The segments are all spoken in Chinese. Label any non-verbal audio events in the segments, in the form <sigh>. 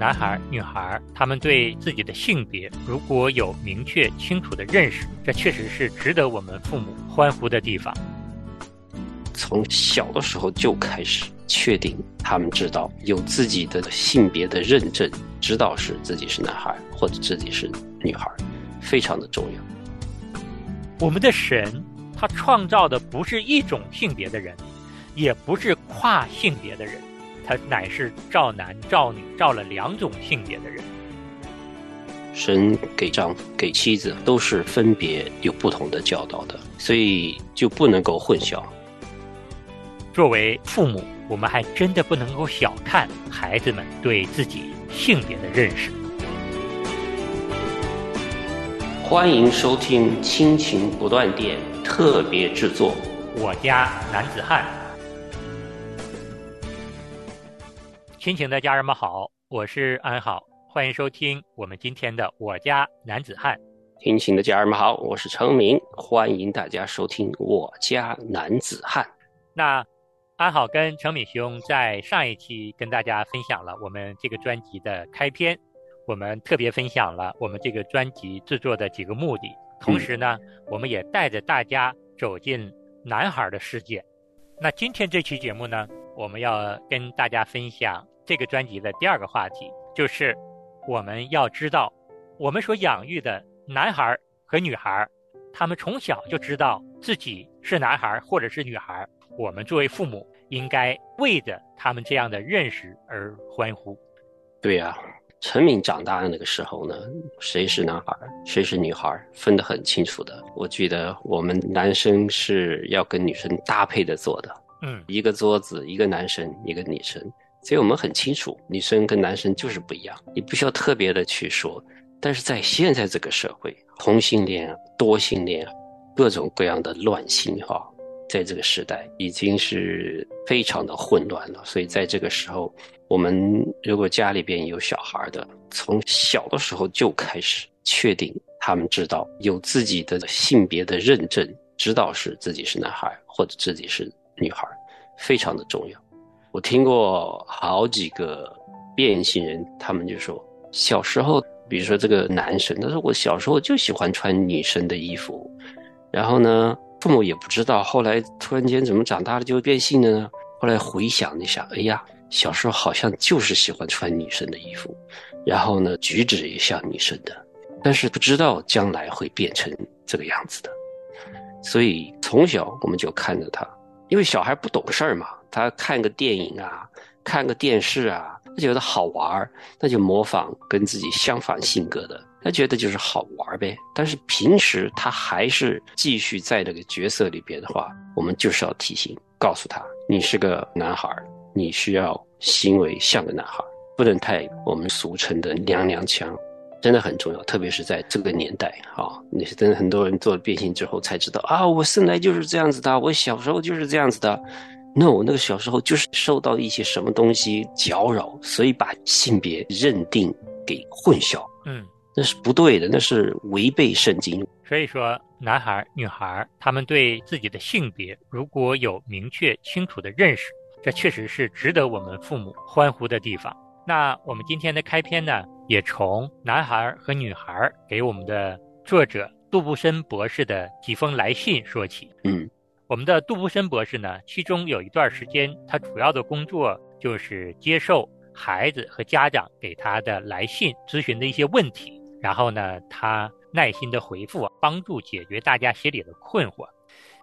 男孩、女孩，他们对自己的性别如果有明确清楚的认识，这确实是值得我们父母欢呼的地方。从小的时候就开始确定，他们知道有自己的性别的认证，知道是自己是男孩或者自己是女孩，非常的重要。我们的神，他创造的不是一种性别的人，也不是跨性别的人，他乃是赵男赵女，赵了两种性别的人。神给丈夫、给妻子都是分别有不同的教导的，所以就不能够混淆。作为父母，我们还真的不能够小看孩子们对自己性别的认识。欢迎收听《亲情不断电》特别制作，《我家男子汉》。亲情的家人们好，我是安好，欢迎收听我们今天的《我家男子汉》。亲情的家人们好，我是程明，欢迎大家收听《我家男子汉》。那。安好跟程敏兄在上一期跟大家分享了我们这个专辑的开篇，我们特别分享了我们这个专辑制作的几个目的，同时呢，我们也带着大家走进男孩的世界。那今天这期节目呢，我们要跟大家分享这个专辑的第二个话题，就是我们要知道，我们所养育的男孩和女孩，他们从小就知道自己是男孩或者是女孩。我们作为父母，应该为着他们这样的认识而欢呼。对呀，陈敏长大的那个时候呢，谁是男孩，谁是女孩，分得很清楚的。我记得我们男生是要跟女生搭配着坐的，嗯，一个桌子，一个男生，一个女生，所以我们很清楚，女生跟男生就是不一样，你不需要特别的去说。但是在现在这个社会，同性恋、多性恋，各种各样的乱性哈。在这个时代已经是非常的混乱了，所以在这个时候，我们如果家里边有小孩的，从小的时候就开始确定他们知道有自己的性别的认证，知道是自己是男孩或者自己是女孩，非常的重要。我听过好几个变性人，他们就说小时候，比如说这个男生，他说我小时候就喜欢穿女生的衣服，然后呢。父母也不知道，后来突然间怎么长大了就变性了呢？后来回想一下，哎呀，小时候好像就是喜欢穿女生的衣服，然后呢，举止也像女生的，但是不知道将来会变成这个样子的。所以从小我们就看着他，因为小孩不懂事儿嘛，他看个电影啊，看个电视啊，他觉得好玩儿，那就模仿跟自己相反性格的。他觉得就是好玩儿呗，但是平时他还是继续在那个角色里边的话，我们就是要提醒，告诉他，你是个男孩，你需要行为像个男孩，不能太我们俗称的娘娘腔，真的很重要，特别是在这个年代啊，那是真的很多人做了变性之后才知道啊，我生来就是这样子的，我小时候就是这样子的，no，那个小时候就是受到一些什么东西搅扰，所以把性别认定给混淆，嗯。那是不对的，那是违背圣经。所以说，男孩、女孩，他们对自己的性别如果有明确清楚的认识，这确实是值得我们父母欢呼的地方。那我们今天的开篇呢，也从男孩和女孩给我们的作者杜布森博士的几封来信说起。嗯，我们的杜布森博士呢，其中有一段时间，他主要的工作就是接受孩子和家长给他的来信咨询的一些问题。然后呢，他耐心的回复，帮助解决大家心里的困惑。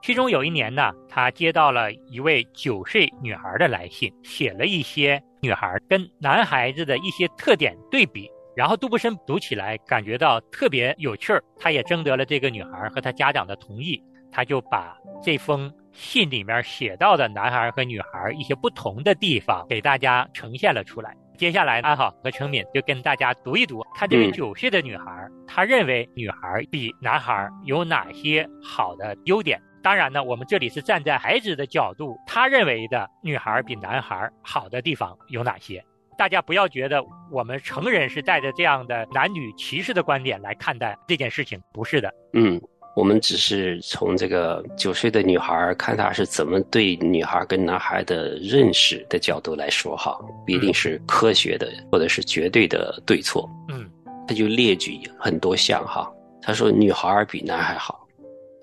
其中有一年呢，他接到了一位九岁女孩的来信，写了一些女孩跟男孩子的一些特点对比。然后杜布森读起来感觉到特别有趣儿，他也征得了这个女孩和她家长的同意，他就把这封信里面写到的男孩和女孩一些不同的地方给大家呈现了出来。接下来，安好和程敏就跟大家读一读，他这个九岁的女孩，她认为女孩比男孩有哪些好的优点？当然呢，我们这里是站在孩子的角度，他认为的女孩比男孩好的地方有哪些？大家不要觉得我们成人是带着这样的男女歧视的观点来看待这件事情，不是的。嗯，我们只是从这个九岁的女孩看她是怎么对女孩跟男孩的认识的角度来说哈，不一定是科学的或者是绝对的对错。嗯，他就列举很多项哈，他说女孩比男孩好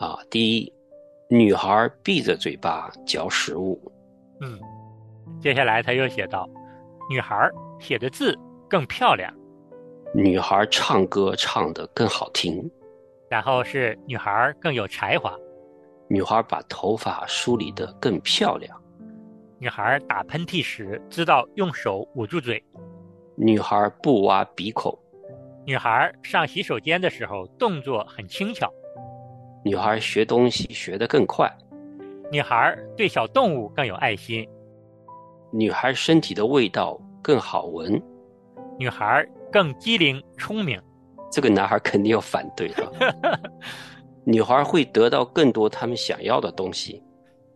啊。第一，女孩闭着嘴巴嚼食物。嗯，接下来他又写道，女孩写的字更漂亮，女孩唱歌唱得更好听。然后是女孩更有才华，女孩把头发梳理得更漂亮，女孩打喷嚏时知道用手捂住嘴，女孩不挖鼻孔，女孩上洗手间的时候动作很轻巧，女孩学东西学得更快，女孩对小动物更有爱心，女孩身体的味道更好闻，女孩更机灵聪明。这个男孩肯定要反对的。女孩会得到更多他们想要的东西。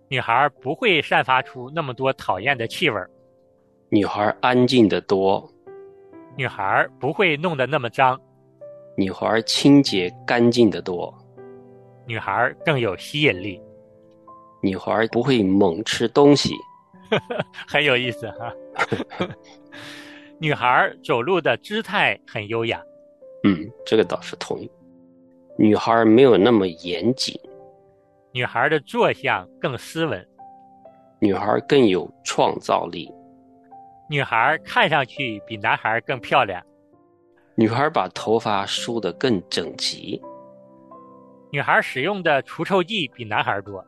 女孩不会散发出那么多讨厌的气味。女孩安静的多。女孩不会弄得那么脏。女孩清洁干净的多。女孩更有吸引力。女孩不会猛吃东西。<laughs> 很有意思哈。女孩走路的姿态很优雅。嗯，这个倒是同意。女孩没有那么严谨，女孩的坐相更斯文，女孩更有创造力，女孩看上去比男孩更漂亮，女孩把头发梳得更整齐，女孩使用的除臭剂比男孩多，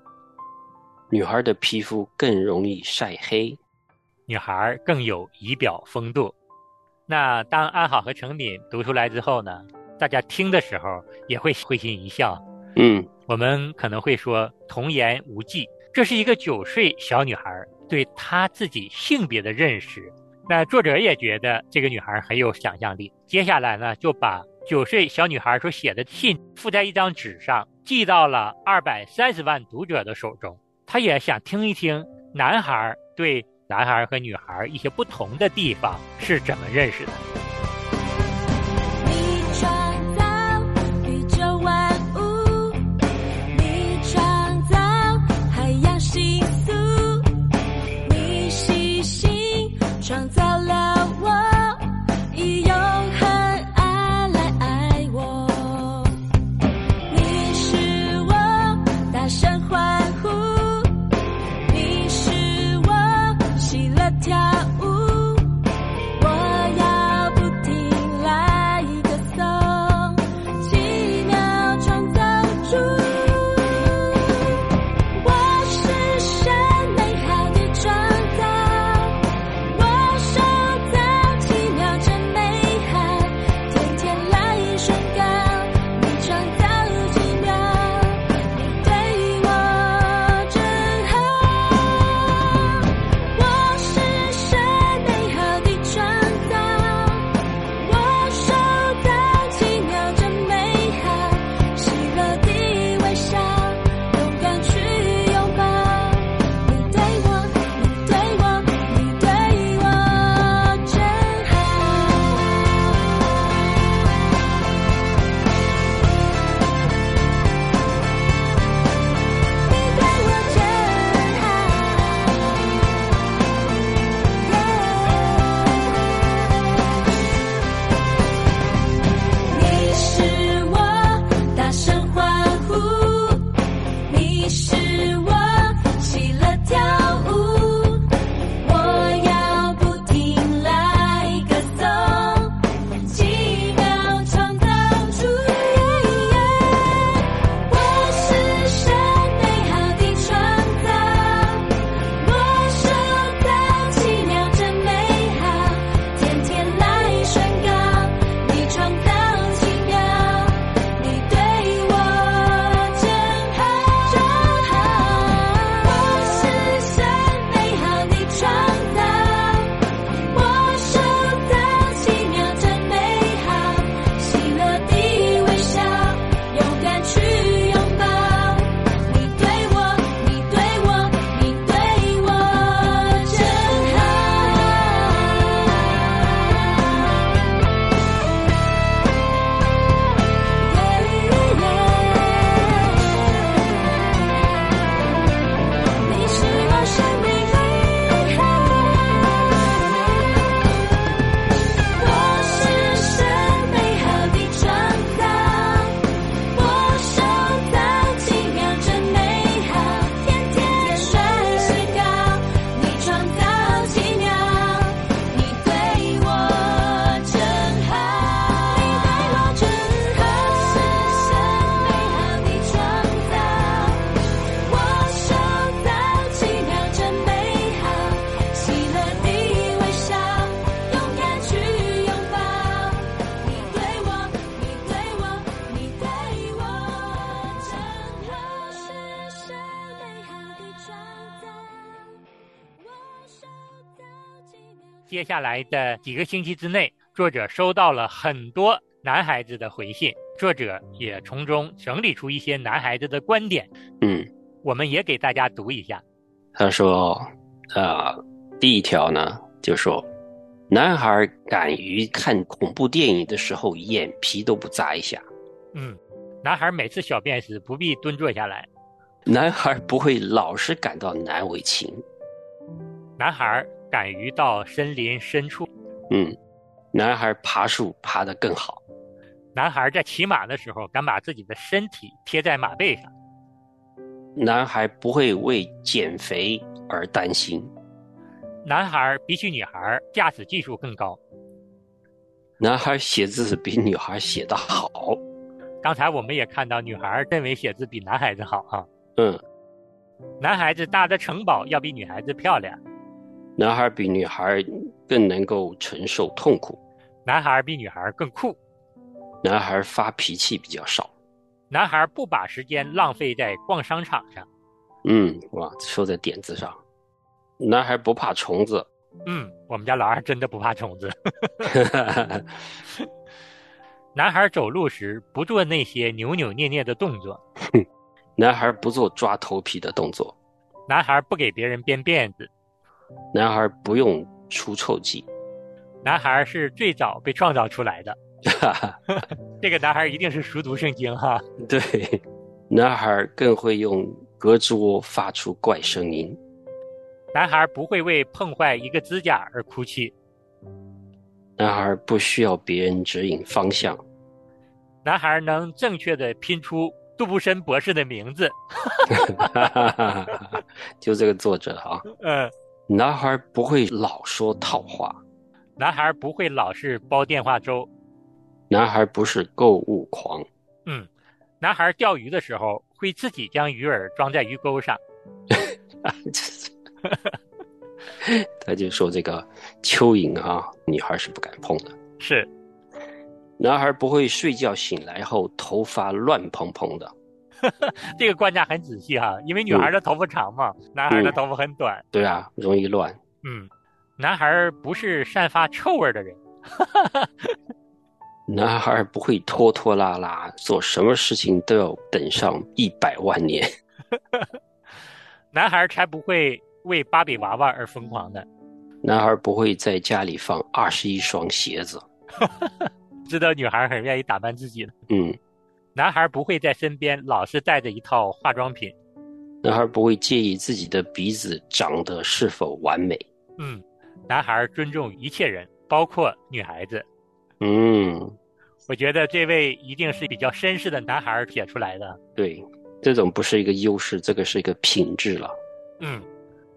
女孩的皮肤更容易晒黑，女孩更有仪表风度。那当安好和程敏读出来之后呢？大家听的时候也会会心一笑。嗯，我们可能会说童言无忌，这是一个九岁小女孩对她自己性别的认识。那作者也觉得这个女孩很有想象力。接下来呢，就把九岁小女孩所写的信附在一张纸上，寄到了二百三十万读者的手中。他也想听一听男孩对。男孩和女孩一些不同的地方是怎么认识的？下来的几个星期之内，作者收到了很多男孩子的回信，作者也从中整理出一些男孩子的观点。嗯，我们也给大家读一下。他说：“啊、第一条呢，就说男孩敢于看恐怖电影的时候，眼皮都不眨一下。嗯，男孩每次小便时不必蹲坐下来，男孩不会老是感到难为情。男孩敢于到森林深处，嗯，男孩爬树爬得更好。男孩在骑马的时候敢把自己的身体贴在马背上，男孩不会为减肥而担心。男孩比起女孩驾驶技术更高。男孩写字比女孩写得好。刚才我们也看到，女孩认为写字比男孩子好啊、嗯，男孩子搭的城堡要比女孩子漂亮，男孩比女孩更能够承受痛苦。男孩比女孩更酷，男孩发脾气比较少。男孩不把时间浪费在逛商场上。嗯，哇，说在点子上。男孩不怕虫子。嗯，我们家老二真的不怕虫子。<laughs> 男孩走路时不做那些扭扭捏捏的动作。男孩不做抓头皮的动作。男孩不给别人编辫子。男孩不用除臭剂。男孩是最早被创造出来的。<laughs> 这个男孩一定是熟读圣经哈。对，男孩更会用胳肢窝发出怪声音。男孩不会为碰坏一个指甲而哭泣。男孩不需要别人指引方向。男孩能正确的拼出杜布森博士的名字。<laughs> <laughs> 就这个作者啊。嗯。男孩不会老说套话。男孩不会老是煲电话粥。男孩不是购物狂。嗯。男孩钓鱼的时候会自己将鱼饵装在鱼钩上。<laughs> 他就说这个蚯蚓啊，女孩是不敢碰的。是，男孩不会睡觉醒来后头发乱蓬蓬的。<laughs> 这个观察很仔细哈，因为女孩的头发长嘛，嗯、男孩的头发很短。对啊，容易乱。嗯，男孩不是散发臭味的人。<laughs> 男孩不会拖拖拉拉，做什么事情都要等上一百万年。<laughs> 男孩才不会为芭比娃娃而疯狂的。男孩不会在家里放二十一双鞋子。知道女孩很愿意打扮自己的。嗯。男孩不会在身边老是带着一套化妆品。男孩不会介意自己的鼻子长得是否完美。嗯。男孩尊重一切人，包括女孩子。嗯。我觉得这位一定是比较绅士的男孩写出来的。对。这种不是一个优势，这个是一个品质了。嗯，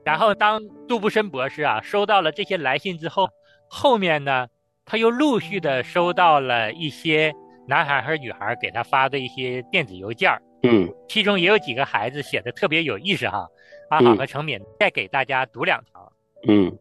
然后当杜布森博士啊收到了这些来信之后，后面呢，他又陆续的收到了一些男孩和女孩给他发的一些电子邮件。嗯，其中也有几个孩子写的特别有意思哈。阿好和程敏再给大家读两条。嗯，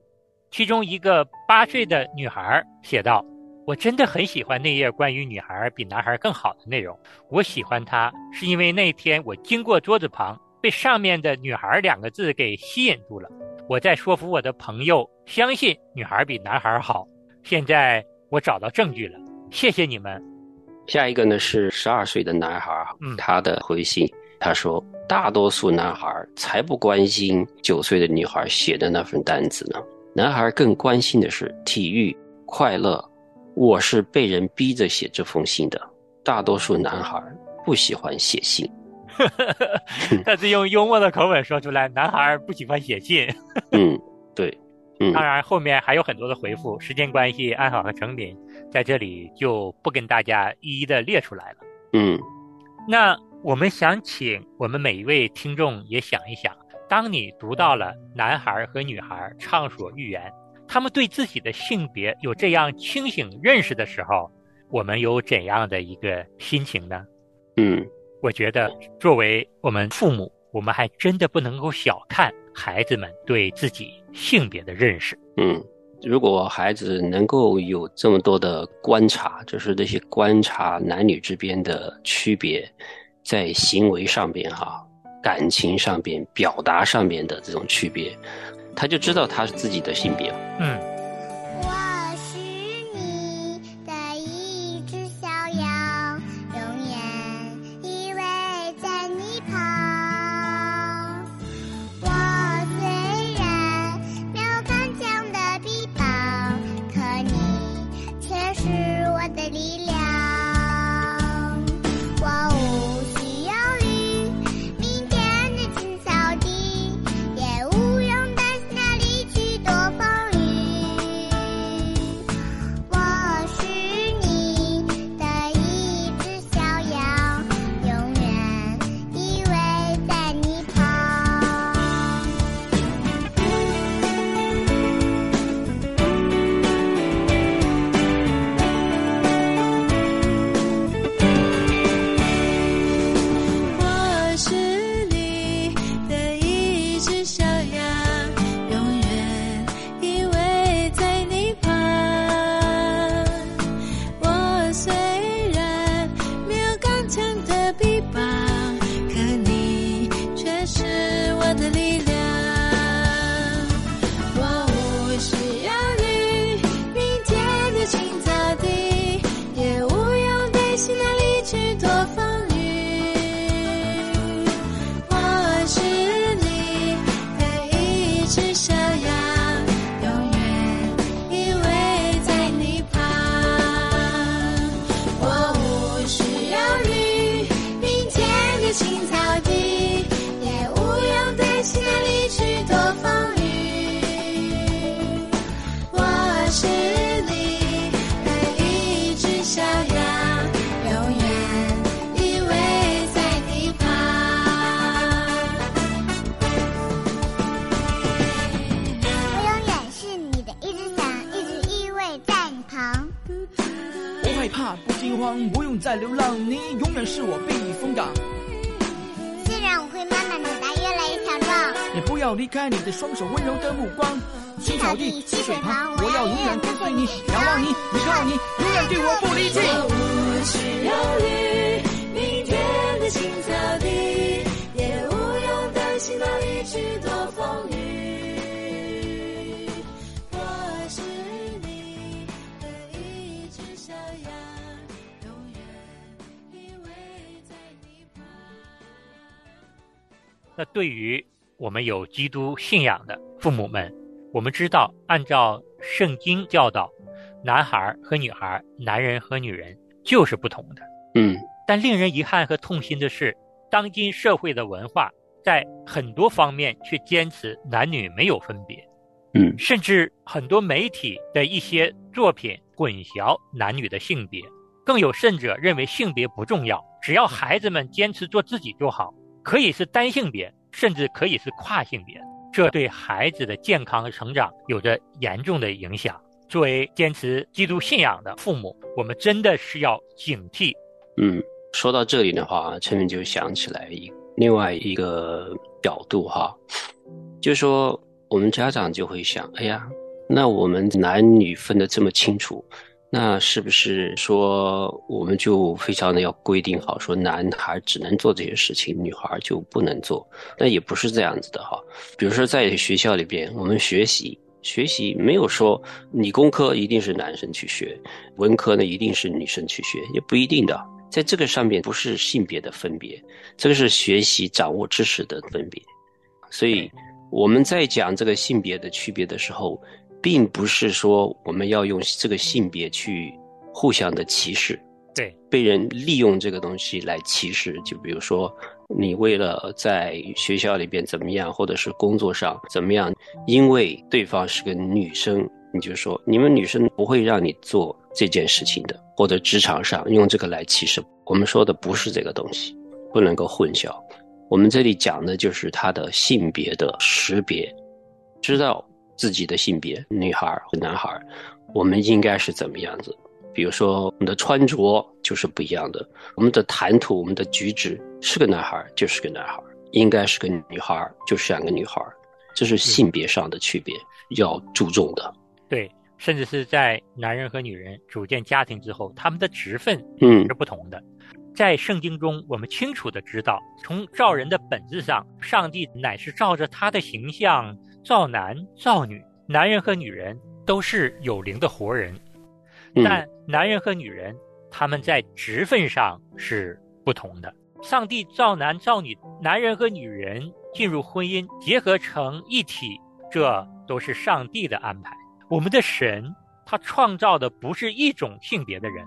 其中一个八岁的女孩写道。我真的很喜欢那页关于女孩比男孩更好的内容。我喜欢它，是因为那天我经过桌子旁，被上面的“女孩”两个字给吸引住了。我在说服我的朋友相信女孩比男孩好。现在我找到证据了，谢谢你们。下一个呢是十二岁的男孩，嗯，他的回信，他说：“大多数男孩才不关心九岁的女孩写的那份单子呢，男孩更关心的是体育、快乐。”我是被人逼着写这封信的。大多数男孩不喜欢写信，<laughs> 但是用幽默的口吻说出来，男孩不喜欢写信。<laughs> 嗯，对，嗯，当然后面还有很多的回复，时间关系，安好和成品在这里就不跟大家一一的列出来了。嗯，那我们想请我们每一位听众也想一想，当你读到了男孩和女孩畅所欲言。他们对自己的性别有这样清醒认识的时候，我们有怎样的一个心情呢？嗯，我觉得作为我们父母，我们还真的不能够小看孩子们对自己性别的认识。嗯，如果孩子能够有这么多的观察，就是这些观察男女之间的区别，在行为上边哈、感情上边、表达上边的这种区别。他就知道他是自己的性别。嗯，青草地，也无用担心哪里去躲风雨。我是你的一只小羊，永远依偎在你旁。我永远是你的一只羊，一直依偎在你旁。不害怕，不惊慌，不用再流浪，你永远是我避风港。要离开你的双手，温柔的目光。青草地，溪水旁，我要永远跟随你，仰望你，依靠你，永远对我不离弃。无需忧虑明天的青草地，也无用担心哪里去躲风雨。我是你的一只小羊，永远依偎在你旁。那对于我们有基督信仰的父母们，我们知道，按照圣经教导，男孩和女孩、男人和女人就是不同的。嗯。但令人遗憾和痛心的是，当今社会的文化在很多方面却坚持男女没有分别，嗯。甚至很多媒体的一些作品混淆男女的性别，更有甚者认为性别不重要，只要孩子们坚持做自己就好，可以是单性别，甚至可以是跨性别，这对孩子的健康和成长有着严重的影响。作为坚持基督信仰的父母，我们真的是要警惕。嗯，说到这里的话，陈明就想起来一另外一个角度哈，就说我们家长就会想，哎呀，那我们男女分得这么清楚，那是不是说我们就非常的要规定好，说男孩只能做这些事情，女孩就不能做？那也不是这样子的哈。比如说在学校里边，我们学习。学习没有说理工科一定是男生去学，文科呢一定是女生去学，也不一定的。在这个上面不是性别的分别，这个是学习掌握知识的分别。所以我们在讲这个性别的区别的时候，并不是说我们要用这个性别去互相的歧视，对，被人利用这个东西来歧视。就比如说，你为了在学校里边怎么样，或者是工作上怎么样，因为对方是个女生，你就说你们女生不会让你做这件事情的，或者职场上用这个来歧视。我们说的不是这个东西，不能够混淆。我们这里讲的就是他的性别的识别，知道自己的性别，女孩和男孩，我们应该是怎么样子。比如说，我们的穿着就是不一样的，我们的谈吐、我们的举止，是个男孩就是个男孩，应该是个女孩就像个女孩，这是性别上的区别，要注重的。对，甚至是在男人和女人组建家庭之后，他们的职分嗯是不同的。在圣经中，我们清楚的知道，从造人的本质上，上帝乃是照着他的形象造男造女，男人和女人都是有灵的活人。嗯但男人和女人他们在职分上是不同的。上帝造男造女，男人和女人进入婚姻，结合成一体，这都是上帝的安排。我们的神，他创造的不是一种性别的人，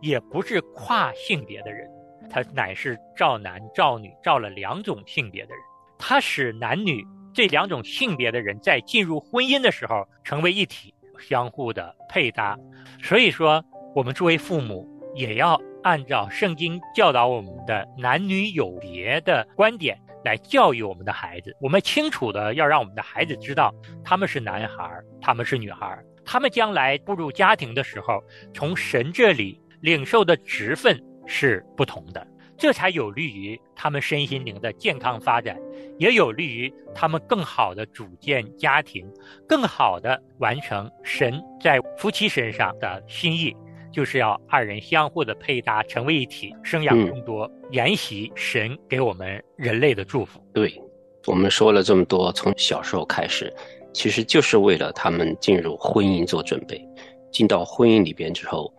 也不是跨性别的人，他乃是造男造女，造了两种性别的人。他使男女这两种性别的人在进入婚姻的时候成为一体，相互的配搭。所以说，我们作为父母也要按照圣经教导我们的男女有别的观点来教育我们的孩子。我们清楚的要让我们的孩子知道，他们是男孩，他们是女孩，他们将来步入家庭的时候，从神这里领受的职分是不同的，这才有利于他们身心灵的健康发展，也有利于他们更好的组建家庭，更好的完成神在夫妻身上的心意，就是要二人相互的配搭，成为一体，生养嗯更多，沿袭神给我们人类的祝福。对，我们说了这么多，从小时候开始，其实就是为了他们进入婚姻做准备。进到婚姻里边之后，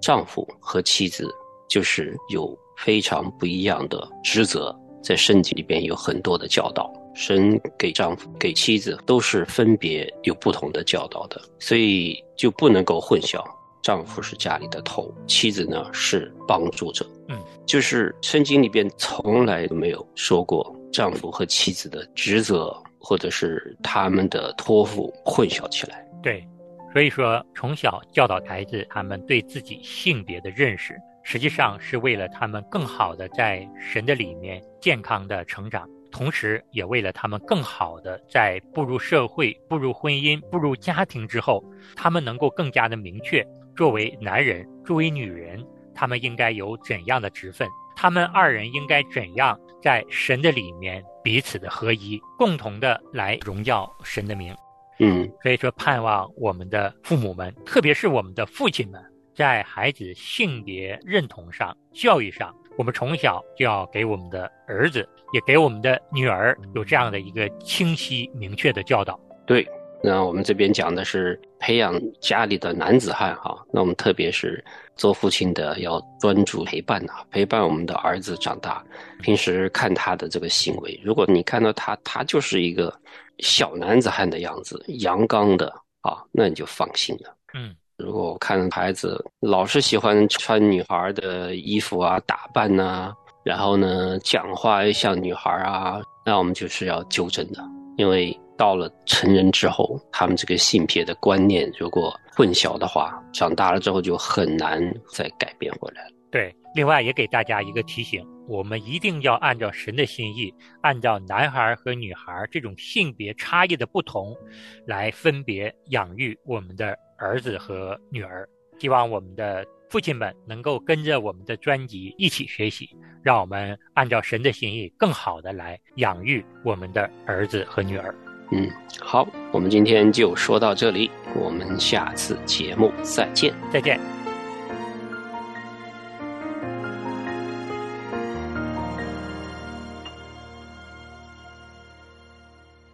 丈夫和妻子就是有非常不一样的职责，在圣经里边有很多的教导。神给丈夫、给妻子都是分别有不同的教导的，所以就不能够混淆。丈夫是家里的头，妻子呢是帮助者。嗯，就是圣经里边从来都没有说过丈夫和妻子的职责或者是他们的托付混淆起来。对，所以说从小教导孩子他们对自己性别的认识，实际上是为了他们更好的在神的里面健康的成长，同时也为了他们更好的在步入社会、步入婚姻、步入家庭之后，他们能够更加的明确，作为男人、作为女人，他们应该有怎样的职分，他们二人应该怎样在神的里面彼此的合一，共同的来荣耀神的名。嗯，所以说，盼望我们的父母们，特别是我们的父亲们，在孩子性别认同上、教育上，我们从小就要给我们的儿子，也给我们的女儿有这样的一个清晰明确的教导。对。那我们这边讲的是培养家里的男子汉哈，那我们特别是做父亲的要专注陪伴呐，陪伴我们的儿子长大。平时看他的这个行为，如果你看到他，他就是一个小男子汉的样子，阳刚的啊，那你就放心了。嗯，如果我看孩子老是喜欢穿女孩的衣服啊、打扮呐、然后呢讲话又像女孩啊，那我们就是要纠正的，因为到了成人之后，他们这个性别的观念如果混淆的话，长大了之后就很难再改变回来了。对。另外，也给大家一个提醒：我们一定要按照神的心意，按照男孩和女孩这种性别差异的不同，来分别养育我们的儿子和女儿。希望我们的父亲们能够跟着我们的专辑一起学习，让我们按照神的心意，更好的来养育我们的儿子和女儿。嗯，好，我们今天就说到这里，我们下次节目再见。再见。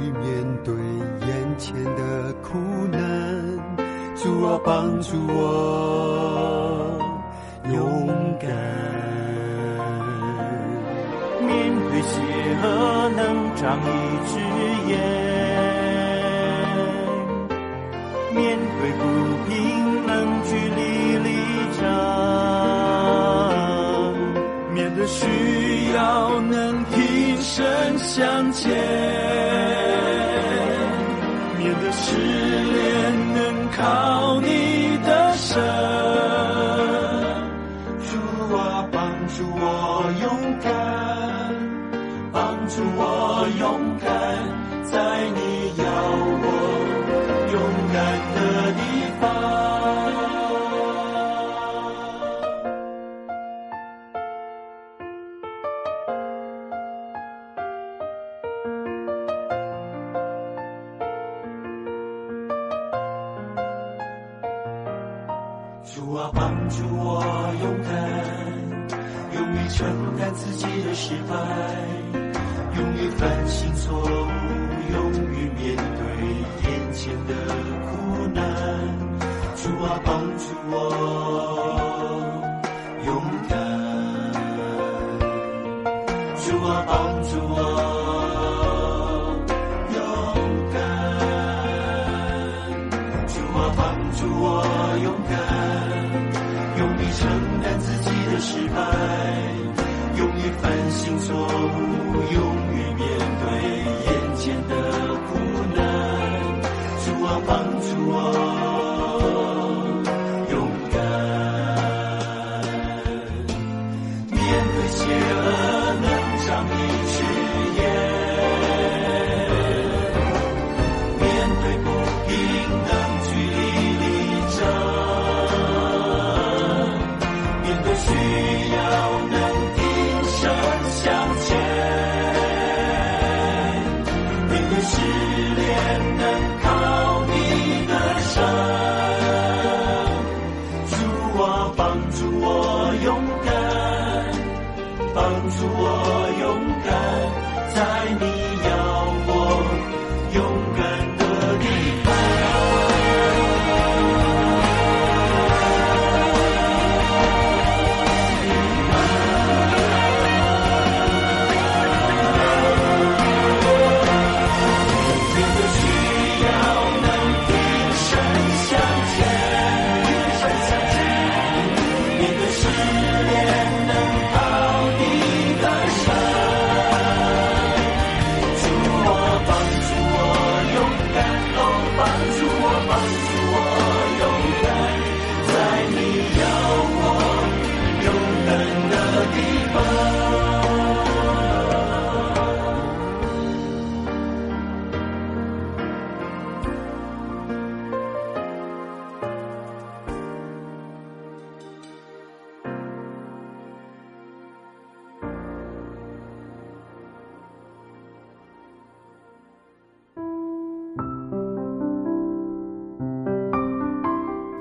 于面对眼前的苦难。主啊，帮助我勇敢。面对邪恶能长一只眼，面对不平能据理力争，面对需要能挺身向前，失恋能靠你的神。主啊，帮助我勇敢，帮助我勇敢，在你要我勇敢的